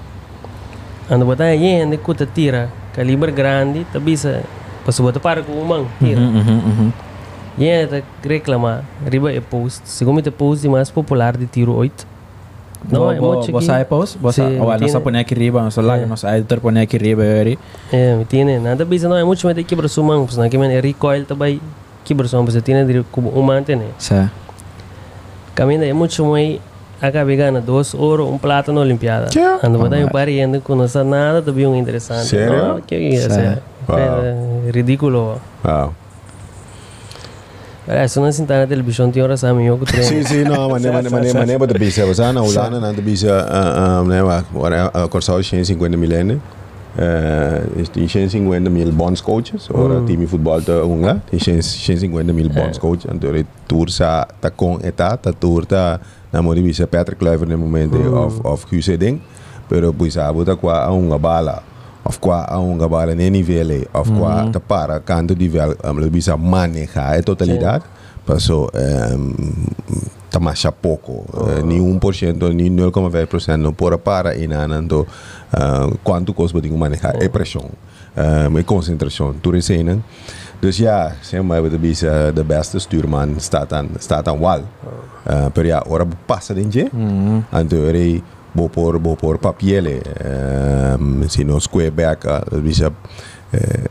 Ando botar indo, que tira, calibre grande, talvez Passo você para com uma, tira. Uhum, uhum, uhum. E ainda reclamar, arriba é post. Segundo é post mais popular de tiro 8. Não, é muito Você sai pos? Você, Sim, ou tiene- nós põe aqui riba, nós lá, É. nós aí doutor põe aqui riba, aí. É, me tiene. Nada bisa não é muito mais de quebra sua mão, porque não é recoil também quebra sua mão, você tiene de como um mantene. Certo. Caminho é muito mais acabei ganhando dois ouro, um prata na Olimpiada. Tchau. Ando botar um Alright. pariendo com nossa nada, também um interessante. Sério? Não, que é isso? Sério? Uau. É ridículo. Wow. É, se não sentar na televisão, tem horas a mim, eu que treino. Sim, sim, não, mas mas mas mas é para bisa. Não usa não anda bisa, né, agora a corção 150 mil ene. Eh, tem 150 mil bons coaches, ora time futebol lá, tem 150 mil bons coaches, então ele tour sa tá com eta, tá tour tá na mori bisa Patrick Kluivert no momento of of Huseding, pero bisa bota qua a uma bala. Of qua a uma bala nem nível, of qua tá para canto de vel, um, bisa manejar a totalidade. Passou um, tá mais a pouco, uh, nem 1%, nem 0,5% não pode para e não então uh, quanto custa para manejar é pressão, uh, é concentração, tudo isso aí, né? Dus ja, zeg maar, we hebben uh, de beste stuurman staat aan, staat aan wal. Uh, per ja, ora passa dentje. Mm. Anto bo por bo por papiele. Um, sino square back, uh, bisa eh,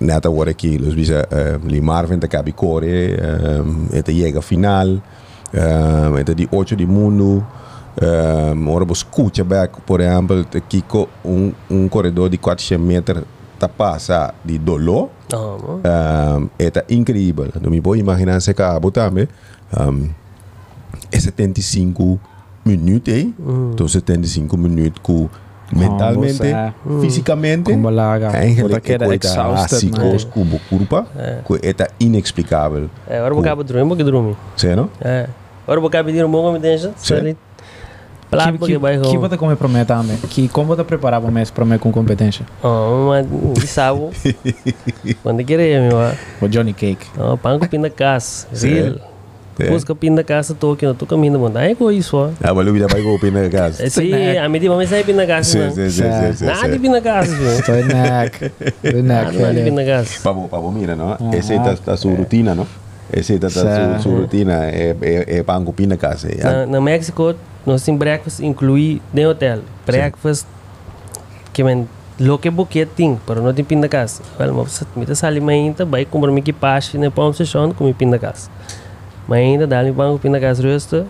net agora aqui, los bisa eh, li Marvin te cabi core, eh, ete llega final, eh, ete di 8 di mundo, eh, ora vos escucha back, por exemplo, te kiko um, um corredor de 400 metros ta passa di dolor, Aham. um, é incrível. Não me pode imaginar se cabo também. Um, é 75 minutos, hein? Então, 75 minutos com mentalmente, você- fisicamente, Como larga, eigenlijk é exhausted, psicos, man. cubo, curva, que é inexplicável. É, agora vou acabar de dormir, vou dormir. Sim, não? É. Agora vou acabar de dormir, vou me deixar. Sim. Que, que, vai que você come para mim também? Que como você preparar para mim para mim com competência? Oh, mas sábado. Quando querer, meu. O Johnny Cake. Oh, pang ko pindakas. Sim. Real. É. Busca pindakas sa Tokyo, tu caminho mo. Ai ko isso. ah. Ah, eu vai golpe na casa. Eh, si, a mim di ba may say pindakas Sim, na. sim, sim, sim, sim, Nada de sim. pindakas, meu. Estou neck. Estou Nada neck. de pindakas. Pabo, pabo, mira, ¿no? Ajá. Esa es ta- su rutina, ¿no? Esa es ta- ta- Sí. su, su rutina, es, es, es pan con pina casa. Na, na México, nós temos breakfast inclui de hotel. Breakfast que men lo que buquet tem, pero não tem pindakas. Well, mas me tá sali ainda, vai comprar me equipagem, né, pão sessão com me pindakas. Mas ainda dá me pão com pindakas resta,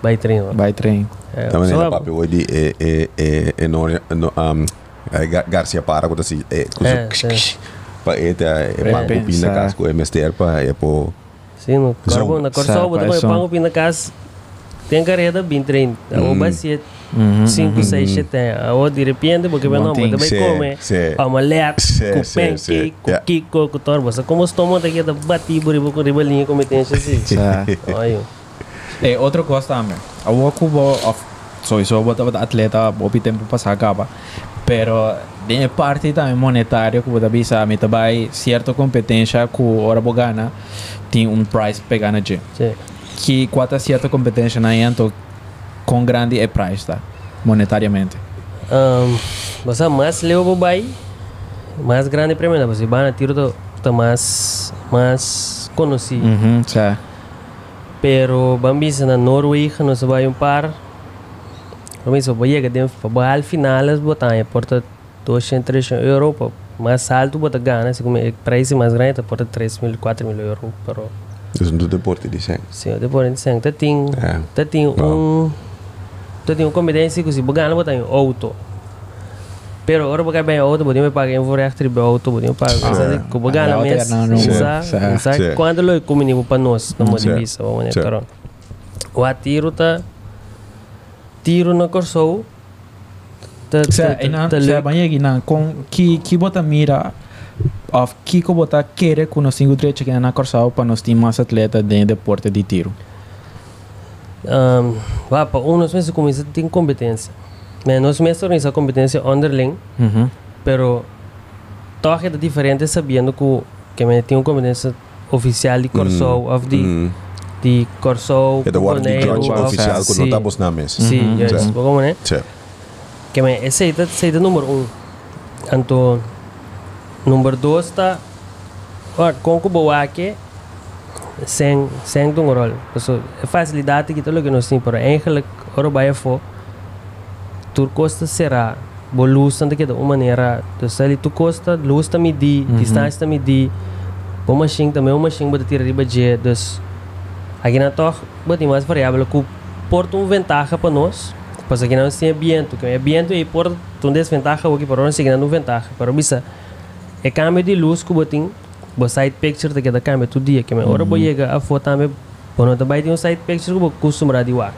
vai treinar. Vai trem. É, Também só- era papi, hoje é é é é no no um é Garcia para quando assim é É, coisa para é é pan com pina pensar. casa com MSTR para é po Sim, no corpo, na corso, Sabe, bota quais com são? pão com pindakas. Tem carreira bem treino. A Hum. Oba se Uhum, 5, 6, 7 A outra de repente, porque tem. você vai Sim, comer. sim. Omelete, com pancake, com Yeah. kiko, com torba. Você como se toma daqui da batido, com ribalinha, como tem assim. Olha. É, outra coisa também. Eu cubo of sowieso eu botava atleta o tempo passar acaba. Pero de parte também monetária que você bisa me também certa competência que ora bogana tem um price gym. Sim. Que quanta certa competência na ento com grande é price tá monetariamente. Um, você mais leu o bai, mais grande prêmio, né? você vai na tiro do tá mais mais conhecido. Uhum, certo. Pero bambisa na Noruega não se vai um par. Bambisa vai chegar para al final as botar é porta 200 300 euro para mais alto bota gana, se como é preço mais grande tá porta 3 mil 4 mil euro pero é um deporte de sangue. sim depois de sem tá tem É. tá tem um tá tem uma competência que se gana botar em auto Pero ora bagai bem auto, me pagar em vorear tribo auto, bodinho pagar. Sabe, que é não, não, sabe, quando lo comunico para nós, na Sim, modivisa, vamos né, O atiro tá tiro na corso. Tá Certo, não, certo, banha aqui não com que que bota mira of que que bota querer com nós cinco três que na corsal para nós ter mais atleta de deporte de tiro. Um, vá, para um nós mesmos começa tem competência. Mas nós mesmos organiza competência underling, Uhum. pero toque é diferente sabendo que que me tem uma competência oficial de corso, of de Mm. de corso, É da guarda de of- oficial quando sim. estamos na mesa. Sim, yes, sim. como né? Sim. Que me aceita, aceita número um. Então, número dois está, com o boa sem sem um rol. É facilidade que tudo que nós temos para eigenlijk ora vai for. Tu costa será bolus tanto que de uma maneira, tu sai tu costa, luz tá medir, Uhum. distância tá medir. Bom machine também, uma machine bota tirar riba de, dus aqui na torre, bota mais variável que porta uma ventaja para nós. Pois aqui não tem viento, que é viento e porta uma desventaja aqui para nós, seguindo ventaja. Para bisa, é câmbio de luz que botin, bo side picture daqui da câmbio todo dia, que é hora bo chega a foto também, bo não também tem um side picture que bo costuma de wak.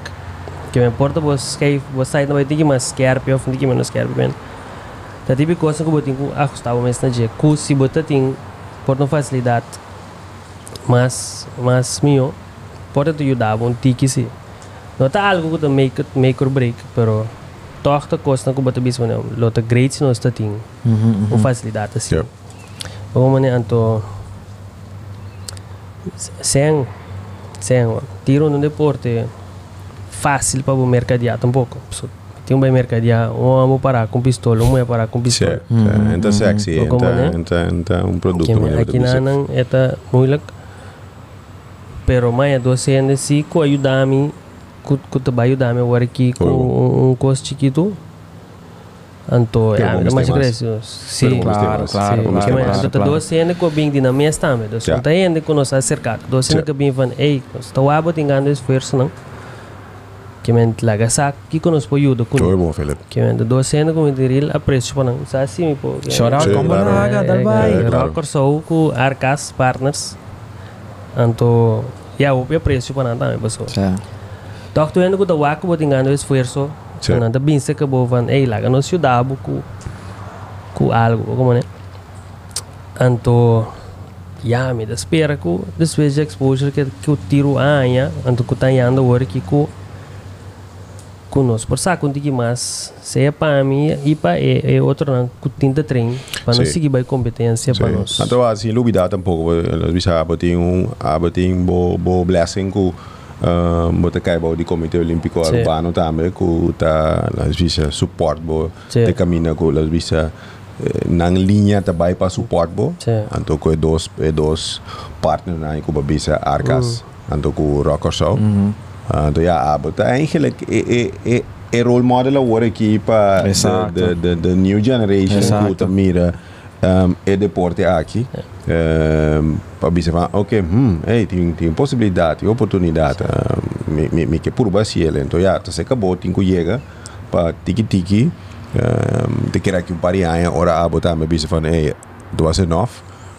Que me importa bo skate, bo side não vai ter que mais scarpe, ou tem que menos scarpe, ben. Tá tipo coisa que botin com ajustava mais na dia, que se bota tem por uma facilidade, mas mas mio, pode te ajudar um tique se. Não tá algo que make it, make or break, pero toch ta costa que bota bis mano, lo ta great se não está tem Uhum. com facilidade assim. Sim. Vamos mané anto sem sem tiro no deporte fácil para o mercadear tampouco. So, tem um bem mercadear, um amo parar com pistola, um é parar com pistola. Sim. Então sexy, Ou como, né? então então um produto. Que mas aqui na vou nang eta moeilijk. Pero maya docente si ko ayudami ko ko te ba ayudami wari ki ko Oh. um, um costo chiquito. Anto, vamos mas vamos ter claro, claro, que men, mais. anto claro. dois cene ko bing din na minha também. Dos Ja. não tem ainda que nós acercar. Dois Ja. que bing van, ei, nós tá wabo tingando esforço não. Que men laga sak, que conosco po ajuda Todo com. bom, Felipe. Que men dois cene como diril apreço pa não. Sa assim out, Sim, como claro. naga, dal É, vai. claro. Rocker sou com Arcas Partners. Anto, ya o apreço pa não também pessoal. Dok tu ainda ko da wako bo tingando esforço. Sim. Nanda bing se ka bo van, ei, laga nós ajudabo com com algo, como né? Anto, ya me da espera ko después de exposure que que o tiro anha, anto ko tanhando agora que ko conosco por saco de que mais se é para mim e para é, é outro não que tinta trem para não seguir bem competência para nós Então, assim, lubida tampouco. Nós bisa abating um abating bo bo blessing ku uh, bota kai bo di Comitê Olímpico Sim. Urbano também ku ta nós bisa support bo Sim. de caminho ku nós bisa eh, nang linha também para support bo. Sim. Então, ku é dois é dois partner na ku bisa Arcas. Então, ku Rocker Show. Então, ja, abot. Eigenlijk é é é role model agora aqui para Exato. the, the, the new generation Exato. ku mira um, é deporte aqui um, para falar ok hum hey, tem tem possibilidade tem oportunidade um, me me me que por baciel então já tá se acabou tem que chega para tiki tiki um, te kira que um pari aia ora abota me falar hey do was enough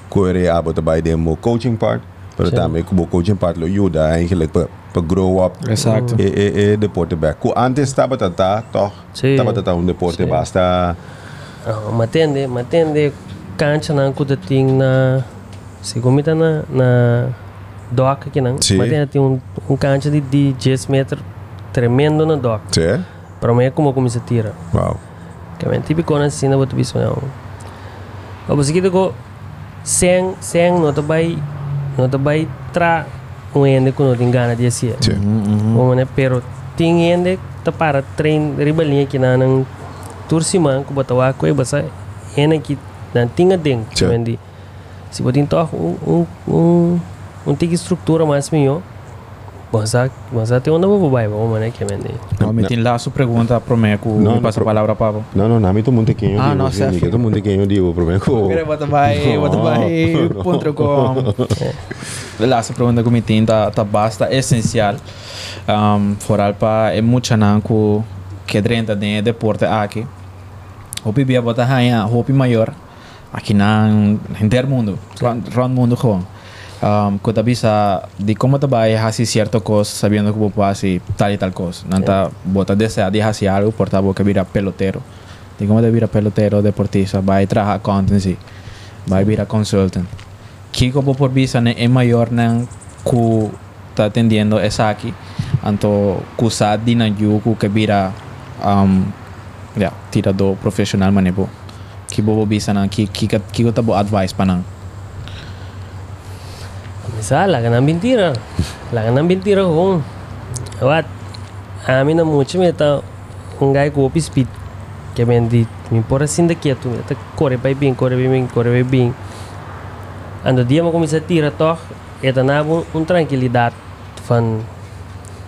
corre abota by demo coaching part pero Sim. também como coaching part lo ajuda eigenlijk para para grow up Exato. é, é, é deporte back. Antes estava tata, toh, Sim. estava tata um deporte Sim. basta Ah, matende matende cancha na ko da ting na se comita na na dock aqui não Sim. matende tem um um cancha de, de 10 metros tremendo na dock Sim? para mim é como começa a tira Wow. que é típico na cena boto biso não o seguinte ko sem sem não tá vai não tá vai tra um ende com não tem gana de assim Sim. Como né, pero tem ende tá para trein ribalinha aqui na nang tursiman ko batawa ko basa ene que nan tinga ding Sim. vendi se botin to um um um um tig estrutura mais melhor Basta, basta tem uma boa vai, vamos né que vendi. Não, me tem lá a sua pergunta para mim, que Não, me passa a pro- palavra para você. Não, não, não, muito muito quem eu Ah, não, sim, certo. que todo mundo quem eu digo, o problema é que o- Quero botar vai, botar vai, ponto com. Lá essa pergunta que me tem tá tá basta essencial. Um, foral para é muito não que que dentro de deporte aqui. O bibia botar rainha, hopi maior. Aqui na inteiro mundo, round mundo com. Um, que bisa de como trabalha hace cierto cosa sabiendo que vos hacer tal y tal cosa. Nanta bota desear de hacer algo por tal que vira pelotero. De como te vira pelotero, deportista, va a trabajar content, va a vira consultant. Kiko por visa ne é maior nan ku tá atendiendo essa aqui. Anto ku sa dina yu ku que vira um, yeah, tirador profissional manebo. Ki bobo bisa nan ki ki ki ki ta bo advice pa nan. Misa, laga ng bintira. Laga ng bintira kung. Wat, amin na mucho me ta un guy ko opi speed. Que vendi, mi por assim daqui tu, ta corre pai bem, corre bem, corre bem bem. Ando dia mo começa a tira toch, eta na um, um tranquilidade van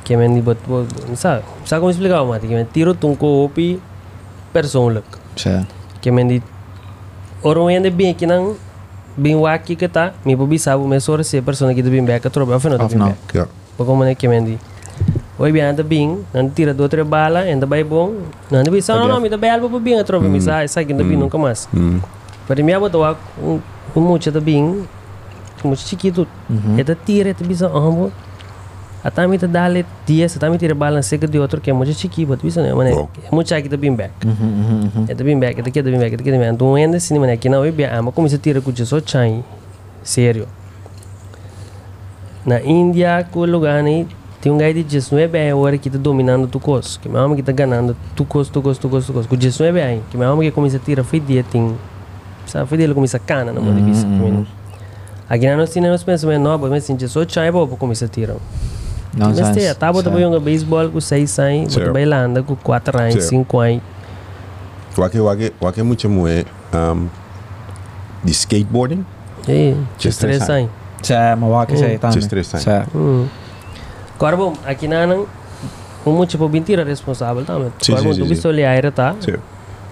que vendi bot bot, sa, sa como explicar mati, que vendi tiro tung ko opi persoonlijk. Sim. que me di oro ende bem que bem waki tá me bobi sabe me sora se persona que bem back não Of bem não. back? Ja. como né que me di oi bem anda bem não tira do outra bala ainda vai bom anda bem só não não me da bobo bem trobe me sai sai que ainda bem nunca mais para mim abo toa um muito da bem um chiquito da tira é bisa ambo até me da dale dia até me tira bala seca de outro que é muito chiquito bisa né mano Bom. é muito aqui da bem back Mhm, Ito bim back, ito kita bim back, ito kita bim back. Então, ainda assim, mano, aqui na UBA, ama como se tira com o chai. Sério. Na Índia, o lugar, né, tem um guy de 19 horas que tá dominando tu cos. Que meu homem que tá ganhando tu cos, tu cos, tu cos, tu cos. Com 19 anos, que meu homem que começa a tirar, foi dia, tem... Sabe, foi dia, ele começa a cana na mão de vista. Aqui na nossa cena, nós pensamos, não, mas assim, 18 anos, vou começar a tirar. Tem, tá, bota Sim. jogar beisebol com 6 anos, bota Certo. bailando com 4 anos, Certo. 5 anos. Wake wake wake muito moe um de skateboarding, E, Just 3 três anos. Sim, mas o que sei também. Just três anos. Sim. Hum. Agora, bom, aqui na não, um muito tipo mentira responsável também. Sim, tu sim. viste olhar tá?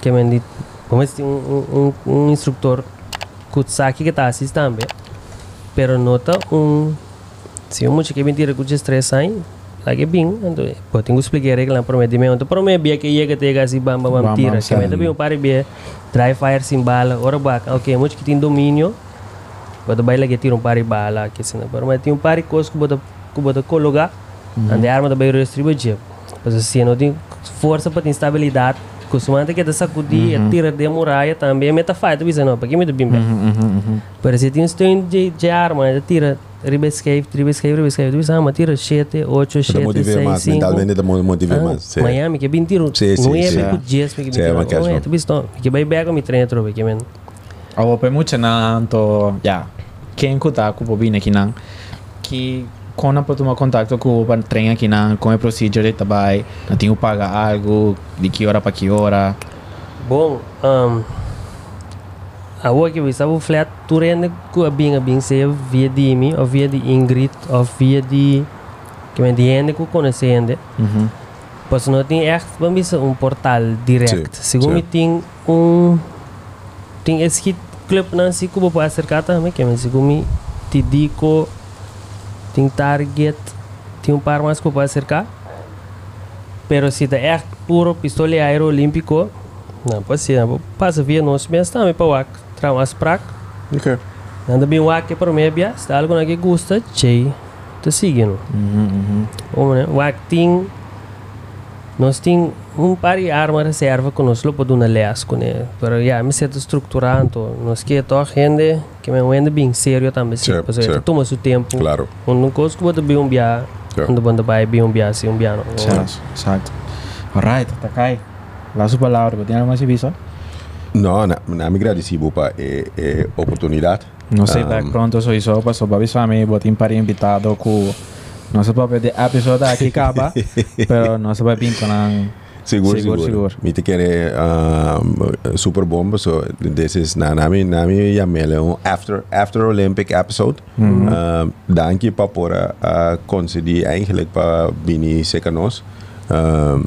Que me dit, vamos ter um, um, um instrutor que sabe que está assistendo também, pero nota um, se um que mentira que o estresse aí, lagi bing, então, pô, tenho que explicar a regra para mim, de então para mim bia que ia que tega assim bam bam Bam, tira, que sabe. me também o pare bia, dry fire sem bala, ora back, ok, muito que tem domínio, bota vai lagi tira um pare bala, que assim, para mim tem um pare coisa que bota que bota colocar, ande arma da beira distribuir, mas assim não tem força para ter estabilidade, costumante que é sacudir, uhum. tira de muralha também, meta fight, bisa não, para que me do bim Parece que tem um de, de arma, tira riba escape, riba escape, riba escape, bisa ama tira 7, 8, Para 7, motivar 6, mais, 5. mentalmente para motivar mais. Miami, que é bem tiro. Sim, Não sim, é sim. bem com dias, que Sim, é tiro. Não é, tu visto, que vai bem com me treino, trobe, que men. Ako pa mucha na to, ya, quem kuta ko po bina kinang, que quando pa tuma contato com o trem aqui na com o procedure na tinha que pagar algo, de que hora para que hora. Bom, um, a rua que você o flat, tu rende com a bem, a bem, seja via de mim, ou via de Ingrid, ou via de, que men, de ende que conhecendo. Mhm. Pois não tem echt vamos um portal direct. Sim, Segundo tem um tem esse clube não se como pode acercar também que mas segundo te digo tem target tem um par mais que pode acercar. Pero se é echt puro pistola aero olímpico não pode ser, passa via nós mesmo também para o prac. Ok. Anda bem o que para mim é se algo que gosta, chei, te seguindo. Mhm, mhm. Como, né? O acting nós temos um par de arma reserva que nós para dar lesco, né? Pero já me certo estruturando, nós que to gente que me ende bem sério também, sim. Sim, Pois é, toma seu tempo. Claro. Um não coisa que bota um bia, quando banda vai bem um bia, sim um bia não. Certo, exacto. Alright, Takai. La su palavra, ¿tiene algo más que decir? Não, na, na me agradecido para a, a oportunidade. No sei, Um, back pronto soy so, paso para avisar me botin para invitado ku no se puede de episódio aqui acaba, pero no se puede pintar nan Seguro, Seguro, seguro. seguro. Me te quer um, super bom, so this is na nami nami yamele um after after Olympic episode. Mhm. Um, dank je pa por uh, concedi eigenlijk pa bini sekanos. Um,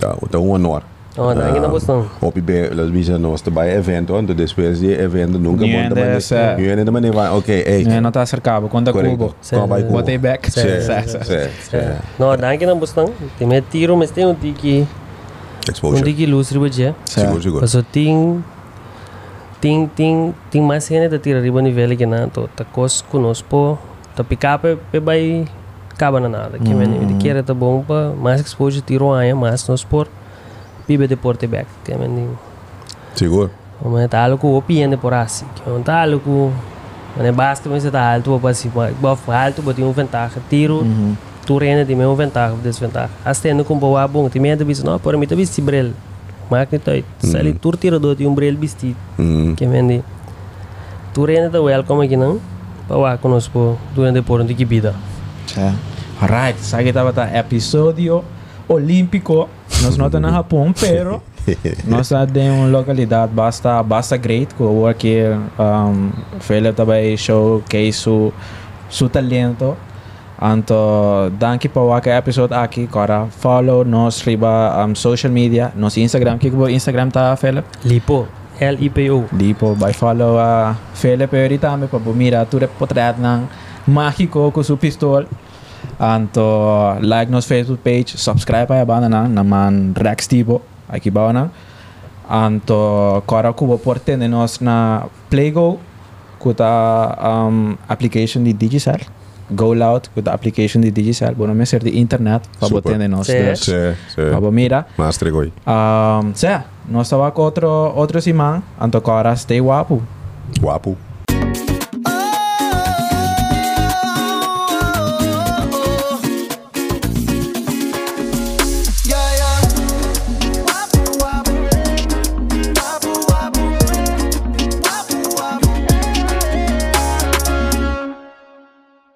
tá, tá um honor. Oh, dá ainda bastante. Op be las visa nos te bij evento, então depois de evento nunca ainda também. Nu ainda também vai, ok, ei. É, não tá cercado, conta cubo. Vai cubo? Botei back. Certo. sim. Não, dá ainda bastante. Tem me tiro, mas tem um tiki, um Exposure. tiki luz riba Seguro, seguro. Paso ting ting ting ting mais gente da tira riba nível que não to ta cos conosco ta picar pe pe vai acaba na nada que men de queira tá bom pa mais exposure tiro aí mais no sport pibe deporte back que men Seguro. mas tá algo opinião por assim que não tá algo mas basta mas tá alto para assim bof alto botar um vantagem tiro tu rende de meu vantagem desvantagem astendo com boa bom tem medo bis não por mim tá bis brel que tá sali tur tirador de um brel bisti Mm. que vende tu rende da welcome aqui não para conosco durante por onde que vida Certo. Alright, sabe que tava tá episódio olímpico. Nós não estamos no Japão, pero nós estamos em uma localidade basta basta great que o aqui um, Philip também showcase su su talento. Anto, danke pa waka episode aqui, cara. Follow nos riba um, social media, nos Instagram. Kiko bo Instagram ta, Philip? lipo L I P O Di po, by follow a Philip Eurita me pa bumira tu portrait ng Mágico ko su pistol. Anto like nos Facebook page, subscribe pa bana na naman Rex Tipo, aqui ba na. Anto kora ko porte de nos na Playgo kuta um, application di Digicel. Go Loud kuta application di Digicel. Bueno, me ser di internet pa Super. bote de nos. Sí. dus. Sí, sí. Pa mira. Mas tregoi. Um, sea, nós estava com outro, outro simão, anto cara stay guapo. Guapo.